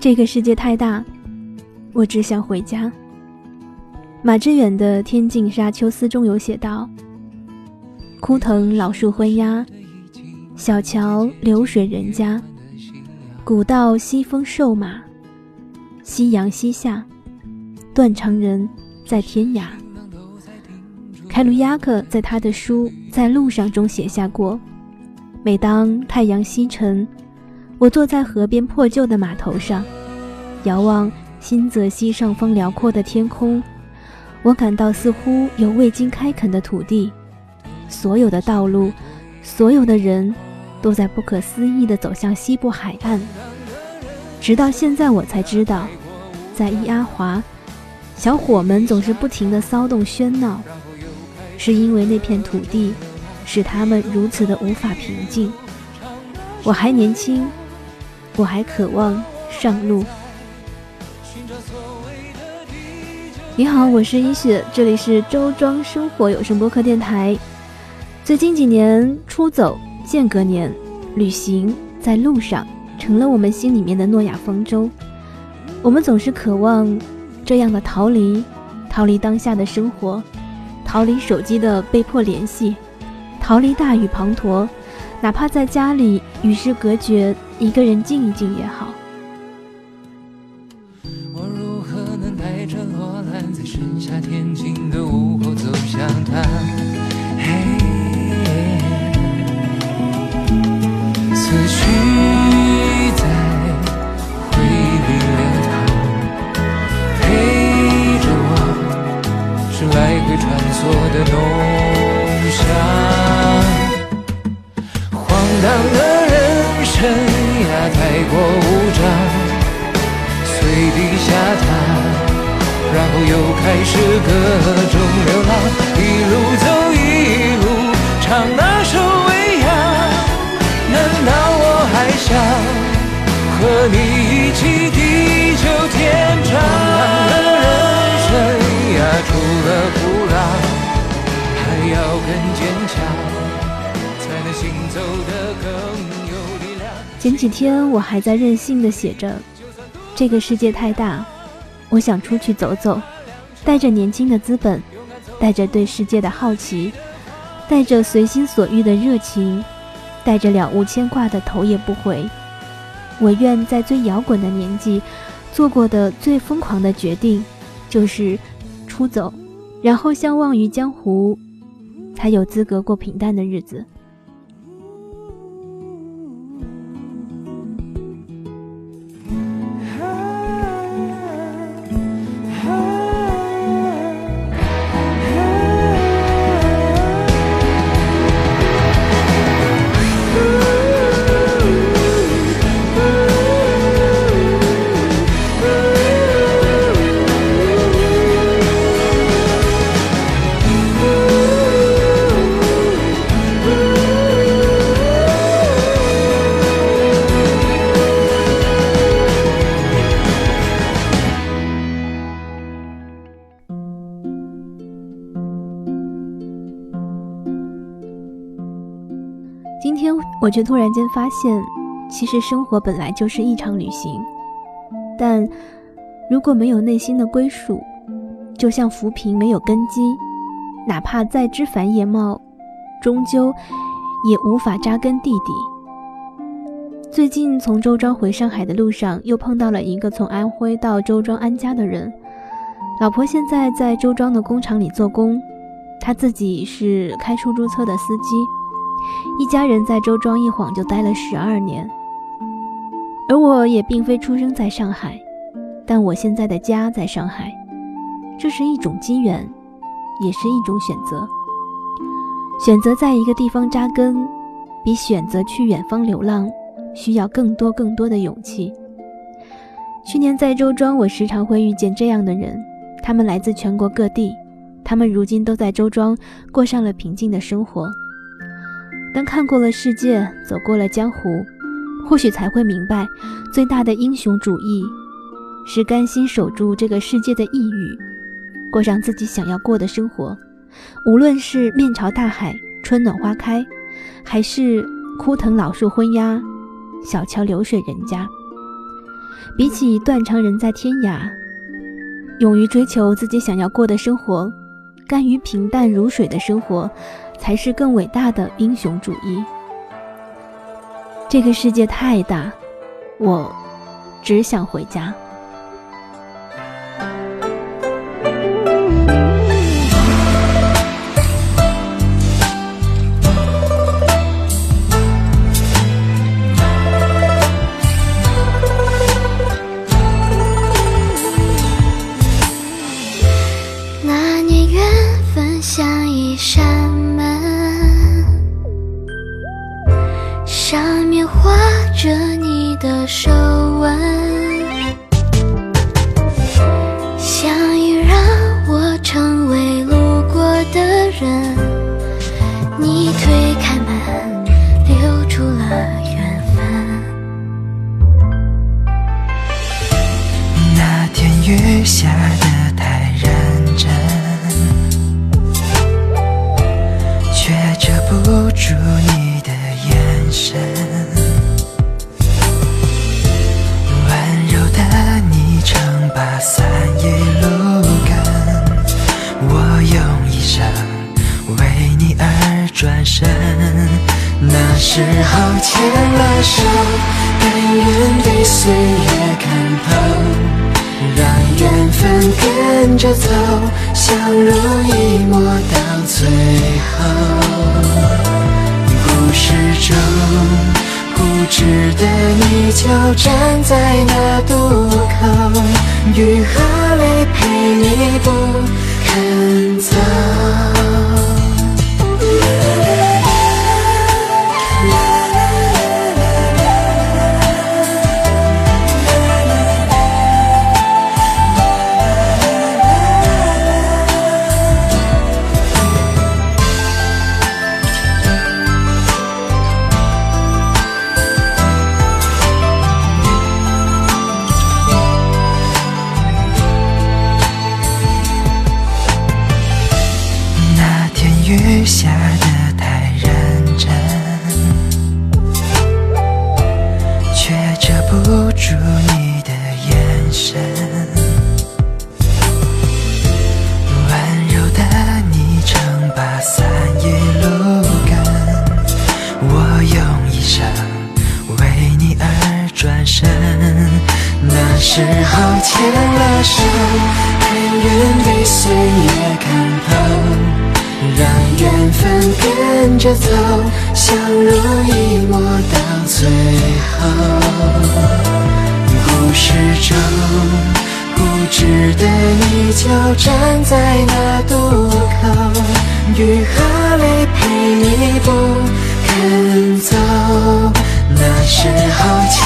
这个世界太大，我只想回家。马致远的《天净沙秋思》中有写道：“枯藤老树昏鸦，小桥流水人家，古道西风瘦马，夕阳西下，断肠人在天涯。”凯鲁亚克在他的书《在路上》中写下过：“每当太阳西沉。”我坐在河边破旧的码头上，遥望新泽西上方辽阔的天空，我感到似乎有未经开垦的土地，所有的道路，所有的人，都在不可思议地走向西部海岸。直到现在，我才知道，在伊阿华，小伙们总是不停的骚动喧闹，是因为那片土地使他们如此的无法平静。我还年轻。我还渴望上路。你好，我是一雪，这里是周庄生活有声播客电台。最近几年，出走、间隔年、旅行在路上，成了我们心里面的诺亚方舟。我们总是渴望这样的逃离，逃离当下的生活，逃离手机的被迫联系，逃离大雨滂沱，哪怕在家里与世隔绝。一个人静一静也好。做的浓香，荒唐的人生呀。太过无章，随地下榻，然后又开始各种流浪，一路走一路唱那首未央。难道我还想和你一起地久天长？的人生呀，除了苦，更坚强，才能行走的更。前几天我还在任性的写着：“这个世界太大，我想出去走走，带着年轻的资本，带着对世界的好奇，带着随心所欲的热情，带着了无牵挂的头也不回。我愿在最摇滚的年纪，做过的最疯狂的决定，就是出走，然后相忘于江湖，才有资格过平淡的日子。”我却突然间发现，其实生活本来就是一场旅行。但如果没有内心的归属，就像浮萍没有根基，哪怕再枝繁叶茂，终究也无法扎根地底。最近从周庄回上海的路上，又碰到了一个从安徽到周庄安家的人，老婆现在在周庄的工厂里做工，他自己是开出租车的司机。一家人在周庄一晃就待了十二年，而我也并非出生在上海，但我现在的家在上海，这是一种机缘，也是一种选择。选择在一个地方扎根，比选择去远方流浪需要更多更多的勇气。去年在周庄，我时常会遇见这样的人，他们来自全国各地，他们如今都在周庄过上了平静的生活。当看过了世界，走过了江湖，或许才会明白，最大的英雄主义，是甘心守住这个世界的一隅，过上自己想要过的生活。无论是面朝大海，春暖花开，还是枯藤老树昏鸦，小桥流水人家。比起断肠人在天涯，勇于追求自己想要过的生活，甘于平淡如水的生活，才是更伟大的英雄主义。这个世界太大，我只想回家。转身，那时候牵了手，甘愿被岁月看透，让缘分跟着走，相濡以沫到最后。故事中固执的你，就站在那渡口，雨和泪陪你不肯走。手，甘愿被岁月看透，让缘分跟着走，相濡以沫到最后。故事中固执的你，就站在那渡口，雨和泪陪你不肯走。那时候牵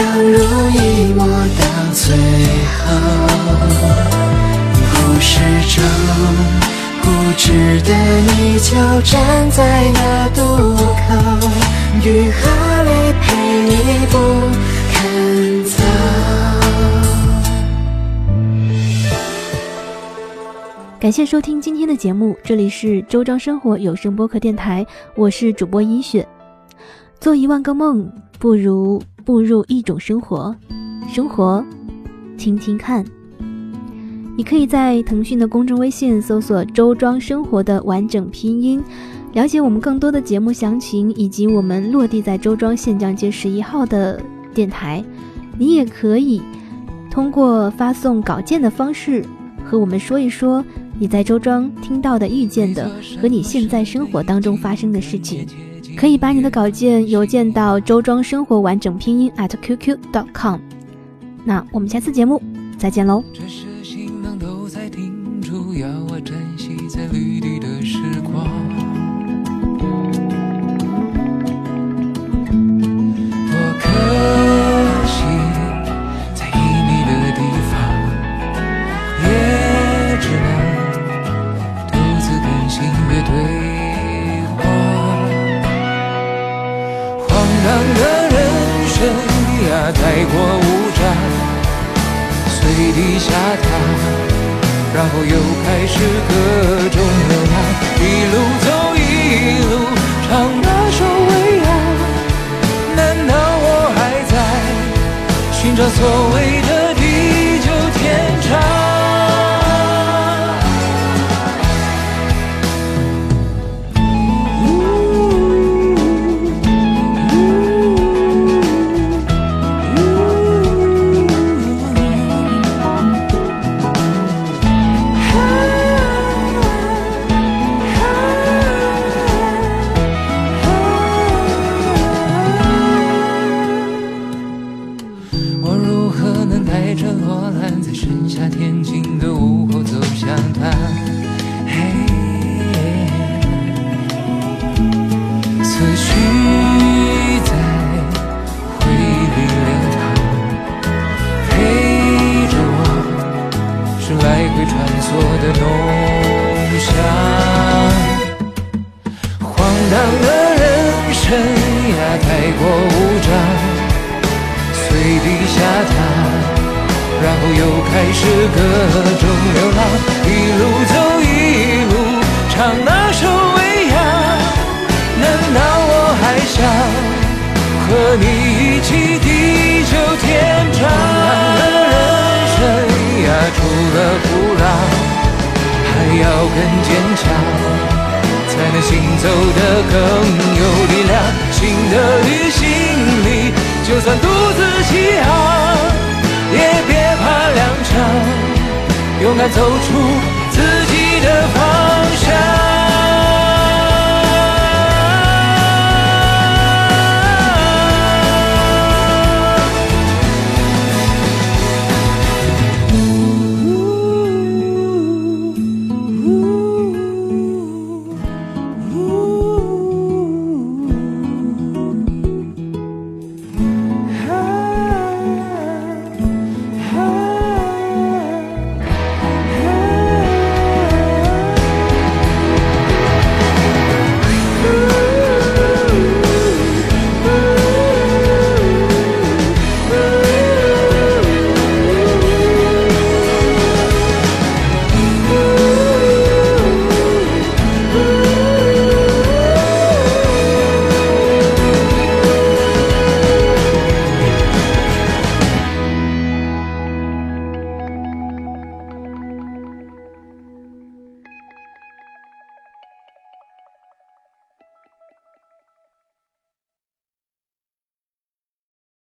相濡以沫到最后。故事中固执的你，就站在那渡口，雨和泪陪你不肯走。感谢收听今天的节目，这里是周庄生活有声播客电台，我是主播一雪。做一万个梦，不如步入一种生活。生活，听听看。你可以在腾讯的公众微信搜索“周庄生活”的完整拼音，了解我们更多的节目详情以及我们落地在周庄县江街十一号的电台。你也可以通过发送稿件的方式和我们说一说。你在周庄听到的、遇见的和你现在生活当中发生的事情，可以把你的稿件邮件到周庄生活完整拼音 at qq dot com。那我们下次节目再见喽。在和你一起地久天长，的人生呀，除了不老，还要更坚强，才能行走的更有力量。新的旅行里，就算独自起航，也别怕踉跄，勇敢走出自己的方向。